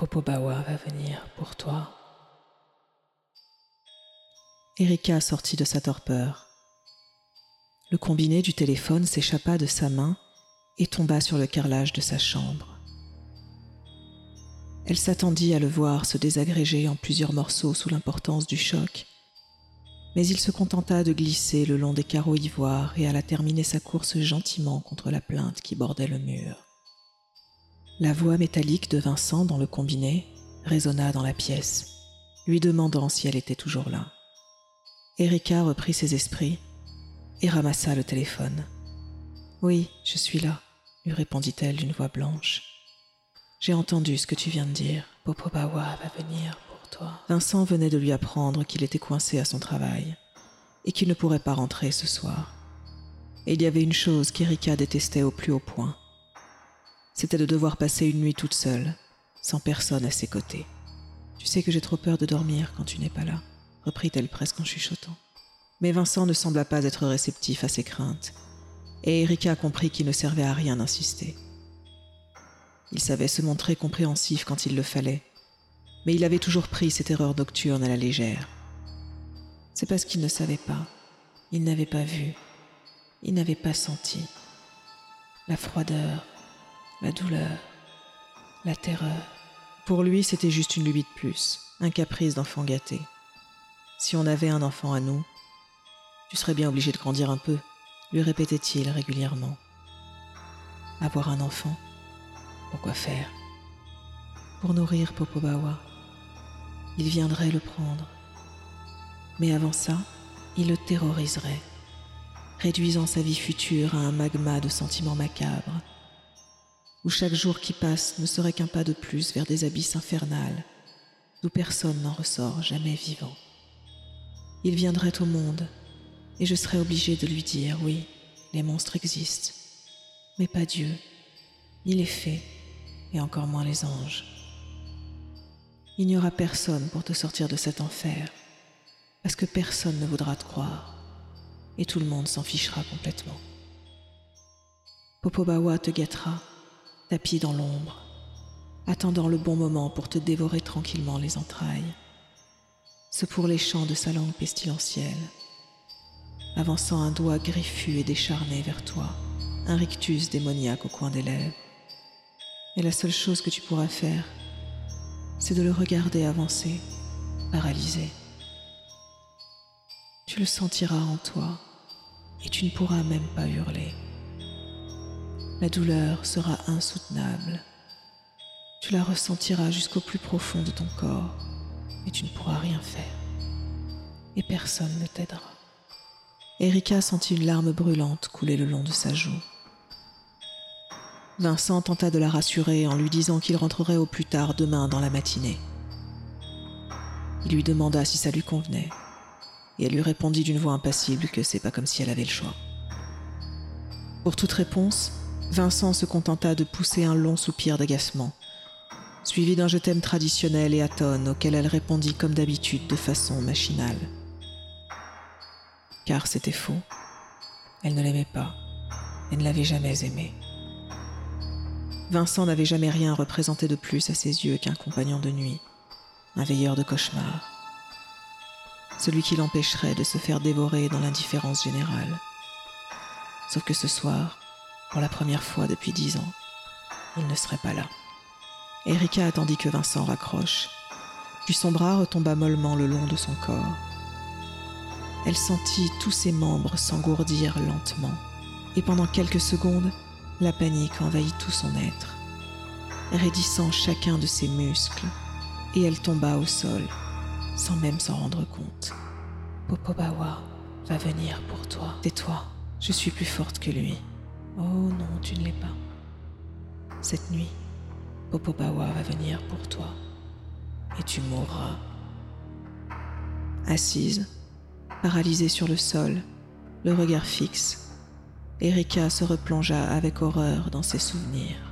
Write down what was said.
Popobawa va venir pour toi. Erika sortit de sa torpeur. Le combiné du téléphone s'échappa de sa main et tomba sur le carrelage de sa chambre. Elle s'attendit à le voir se désagréger en plusieurs morceaux sous l'importance du choc, mais il se contenta de glisser le long des carreaux ivoires et alla terminer sa course gentiment contre la plainte qui bordait le mur. La voix métallique de Vincent dans le combiné résonna dans la pièce, lui demandant si elle était toujours là. Erika reprit ses esprits et ramassa le téléphone. Oui, je suis là, lui répondit-elle d'une voix blanche. J'ai entendu ce que tu viens de dire. Popobawa va venir pour toi. Vincent venait de lui apprendre qu'il était coincé à son travail et qu'il ne pourrait pas rentrer ce soir. Et il y avait une chose qu'Erika détestait au plus haut point. C'était de devoir passer une nuit toute seule, sans personne à ses côtés. Tu sais que j'ai trop peur de dormir quand tu n'es pas là, reprit-elle presque en chuchotant. Mais Vincent ne sembla pas être réceptif à ses craintes, et Erika comprit qu'il ne servait à rien d'insister. Il savait se montrer compréhensif quand il le fallait, mais il avait toujours pris cette erreur nocturne à la légère. C'est parce qu'il ne savait pas, il n'avait pas vu, il n'avait pas senti la froideur, la douleur, la terreur. Pour lui, c'était juste une lubie de plus, un caprice d'enfant gâté. Si on avait un enfant à nous, tu serais bien obligé de grandir un peu, lui répétait-il régulièrement. Avoir un enfant Pourquoi faire? Pour nourrir Popobawa. Il viendrait le prendre. Mais avant ça, il le terroriserait, réduisant sa vie future à un magma de sentiments macabres, où chaque jour qui passe ne serait qu'un pas de plus vers des abysses infernales, d'où personne n'en ressort jamais vivant. Il viendrait au monde, et je serais obligé de lui dire oui, les monstres existent, mais pas Dieu, ni les fées, et encore moins les anges. Il n'y aura personne pour te sortir de cet enfer, parce que personne ne voudra te croire, et tout le monde s'en fichera complètement. Popobawa te guettera, tapis dans l'ombre, attendant le bon moment pour te dévorer tranquillement les entrailles. Ce pour les chants de sa langue pestilentielle, avançant un doigt griffu et décharné vers toi, un rictus démoniaque au coin des lèvres. Et la seule chose que tu pourras faire, c'est de le regarder avancer, paralysé. Tu le sentiras en toi et tu ne pourras même pas hurler. La douleur sera insoutenable. Tu la ressentiras jusqu'au plus profond de ton corps et tu ne pourras rien faire. Et personne ne t'aidera. Erika sentit une larme brûlante couler le long de sa joue. Vincent tenta de la rassurer en lui disant qu'il rentrerait au plus tard demain dans la matinée. Il lui demanda si ça lui convenait, et elle lui répondit d'une voix impassible que c'est pas comme si elle avait le choix. Pour toute réponse, Vincent se contenta de pousser un long soupir d'agacement, suivi d'un je t'aime traditionnel et atone auquel elle répondit comme d'habitude de façon machinale car c'était faux. Elle ne l'aimait pas et ne l'avait jamais aimé. Vincent n'avait jamais rien représenté de plus à ses yeux qu'un compagnon de nuit, un veilleur de cauchemar, celui qui l'empêcherait de se faire dévorer dans l'indifférence générale. Sauf que ce soir, pour la première fois depuis dix ans, il ne serait pas là. Erika attendit que Vincent raccroche, puis son bras retomba mollement le long de son corps elle sentit tous ses membres s'engourdir lentement, et pendant quelques secondes, la panique envahit tout son être, raidissant chacun de ses muscles, et elle tomba au sol, sans même s'en rendre compte. Popobawa va venir pour toi. Tais-toi, je suis plus forte que lui. Oh non, tu ne l'es pas. Cette nuit, Popobawa va venir pour toi, et tu mourras. Assise, paralysée sur le sol, le regard fixe, Erika se replongea avec horreur dans ses souvenirs.